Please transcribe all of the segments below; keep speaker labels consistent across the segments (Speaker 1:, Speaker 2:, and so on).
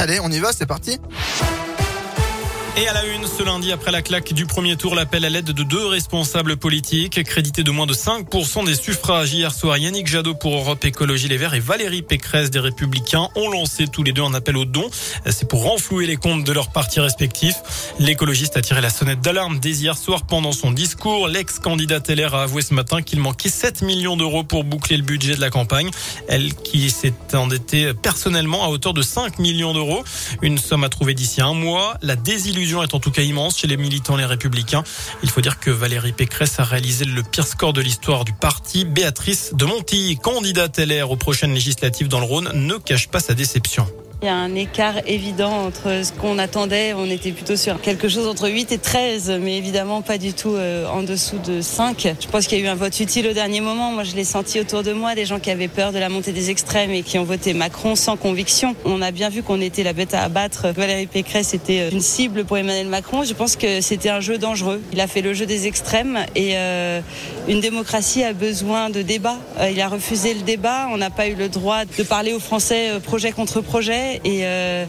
Speaker 1: Allez, on y va, c'est parti.
Speaker 2: Et à la une, ce lundi, après la claque du premier tour, l'appel à l'aide de deux responsables politiques, crédités de moins de 5% des suffrages. Hier soir, Yannick Jadot pour Europe Écologie Les Verts et Valérie Pécresse des Républicains ont lancé tous les deux un appel aux dons. C'est pour renflouer les comptes de leurs partis respectifs. L'écologiste a tiré la sonnette d'alarme dès hier soir pendant son discours. L'ex-candidat LR a avoué ce matin qu'il manquait 7 millions d'euros pour boucler le budget de la campagne. Elle qui s'est endettée personnellement à hauteur de 5 millions d'euros. Une somme à trouver d'ici un mois. La désillusion est en tout cas immense chez les militants les républicains. Il faut dire que Valérie Pécresse a réalisé le pire score de l'histoire du parti. Béatrice de Montilly, candidate LR aux prochaines législatives dans le Rhône, ne cache pas sa déception.
Speaker 3: Il y a un écart évident entre ce qu'on attendait. On était plutôt sur quelque chose entre 8 et 13, mais évidemment pas du tout euh, en dessous de 5. Je pense qu'il y a eu un vote utile au dernier moment. Moi, je l'ai senti autour de moi, des gens qui avaient peur de la montée des extrêmes et qui ont voté Macron sans conviction. On a bien vu qu'on était la bête à abattre. Valérie Pécresse était euh, une cible pour Emmanuel Macron. Je pense que c'était un jeu dangereux. Il a fait le jeu des extrêmes et euh, une démocratie a besoin de débat. il a refusé le débat. On n'a pas eu le droit de parler aux Français projet contre projet. Et euh,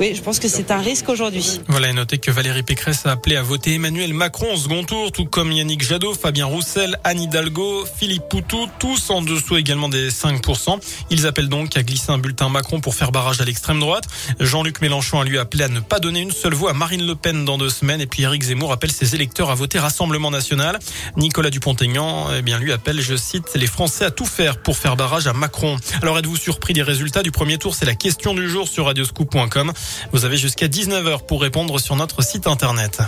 Speaker 3: oui, je pense que c'est un risque aujourd'hui.
Speaker 2: Voilà, et notez que Valérie Pécresse a appelé à voter Emmanuel Macron au second tour, tout comme Yannick Jadot, Fabien Roussel, Anne Hidalgo, Philippe Poutou, tous en dessous également des 5%. Ils appellent donc à glisser un bulletin Macron pour faire barrage à l'extrême droite. Jean-Luc Mélenchon a lui appelé à ne pas donner une seule voix à Marine Le Pen dans deux semaines. Et puis Éric Zemmour appelle ses électeurs à voter Rassemblement National. Nicolas Dupont-Aignan, eh bien, lui appelle, je cite, les Français à tout faire pour faire barrage à Macron. Alors êtes-vous surpris des résultats du premier tour? C'est la question du jour sur radioscoop.com. Vous avez jusqu'à 19h pour répondre sur notre site internet.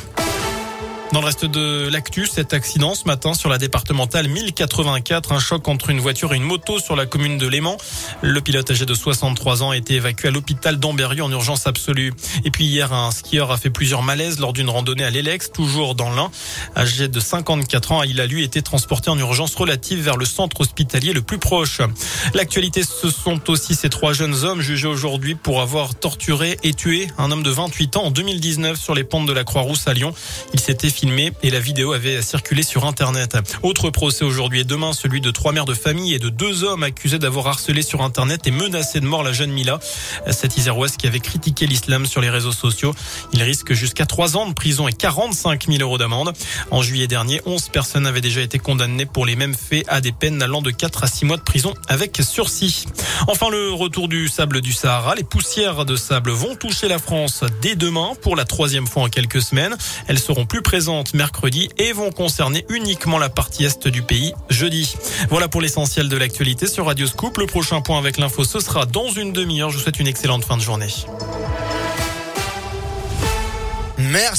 Speaker 2: Dans le reste de l'actu, cet accident ce matin sur la départementale 1084, un choc entre une voiture et une moto sur la commune de Léman. Le pilote âgé de 63 ans a été évacué à l'hôpital d'Amberieu en urgence absolue. Et puis hier, un skieur a fait plusieurs malaises lors d'une randonnée à l'Elex, toujours dans l'Ain. Âgé de 54 ans, il a lui été transporté en urgence relative vers le centre hospitalier le plus proche. L'actualité, ce sont aussi ces trois jeunes hommes jugés aujourd'hui pour avoir torturé et tué un homme de 28 ans en 2019 sur les pentes de la Croix-Rousse à Lyon. Il s'était filmé et la vidéo avait circulé sur Internet. Autre procès aujourd'hui et demain, celui de trois mères de famille et de deux hommes accusés d'avoir harcelé sur Internet et menacé de mort la jeune Mila. Cette Iséroise qui avait critiqué l'islam sur les réseaux sociaux. Il risque jusqu'à trois ans de prison et 45 000 euros d'amende. En juillet dernier, 11 personnes avaient déjà été condamnées pour les mêmes faits à des peines allant de 4 à 6 mois de prison avec sursis. Enfin, le retour du sable du Sahara. Les poussières de sable vont toucher la France dès demain pour la troisième fois en quelques semaines. Elles seront plus mercredi et vont concerner uniquement la partie est du pays jeudi. Voilà pour l'essentiel de l'actualité sur Radio Scoop. Le prochain point avec l'info, ce sera dans une demi-heure. Je vous souhaite une excellente fin de journée.
Speaker 1: Merci.